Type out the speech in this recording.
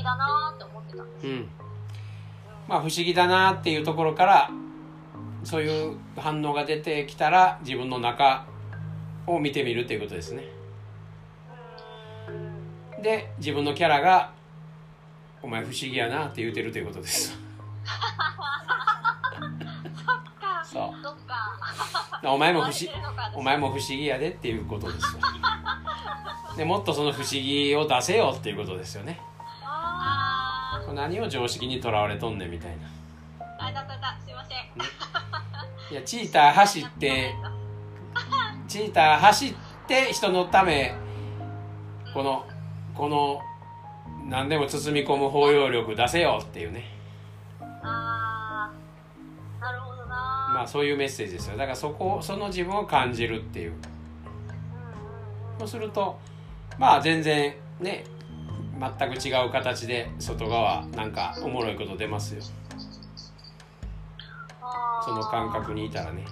議だなって思ってたんですよ、うん。まあ不思議だなっていうところからそういう反応が出てきたら自分の中を見てみるっていうことですね。うん。で自分のキャラが「お前不思議やな」って言うてるということです。か。そそっか。うお前も不思お前も不思議やでっていうことですよでもっとその不思議を出せよっていうことですよね。あ何を常識にとらわれとんねんみたいな。ーあだだだすいません。いやチーター走ってチーター走って人のためこのこの何でも包み込む包容力出せよっていうね。あーなるほどな。まあそういうメッセージですよ。だからそこその自分を感じるっていう。そうするとまあ全然ね全く違う形で外側なんかおもろいこと出ますよ。その感覚にいたらね